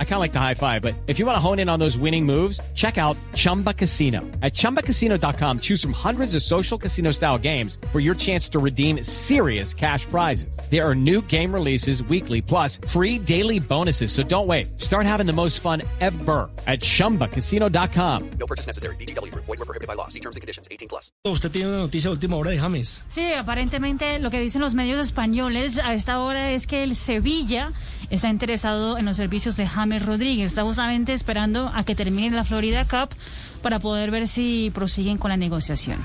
I kind of like the high five, but if you want to hone in on those winning moves, check out Chumba Casino. At ChumbaCasino.com, choose from hundreds of social casino style games for your chance to redeem serious cash prizes. There are new game releases weekly, plus free daily bonuses. So don't wait. Start having the most fun ever at ChumbaCasino.com. No purchase necessary. VGW. Void were prohibited by law. See terms and conditions. 18 plus. Usted tiene una noticia de última hora de James. Sí, aparentemente lo que dicen los medios españoles a esta hora es que el Sevilla está interesado en los servicios de James Rodríguez. Está justamente esperando a que termine la Florida Cup para poder ver si prosiguen con la negociación.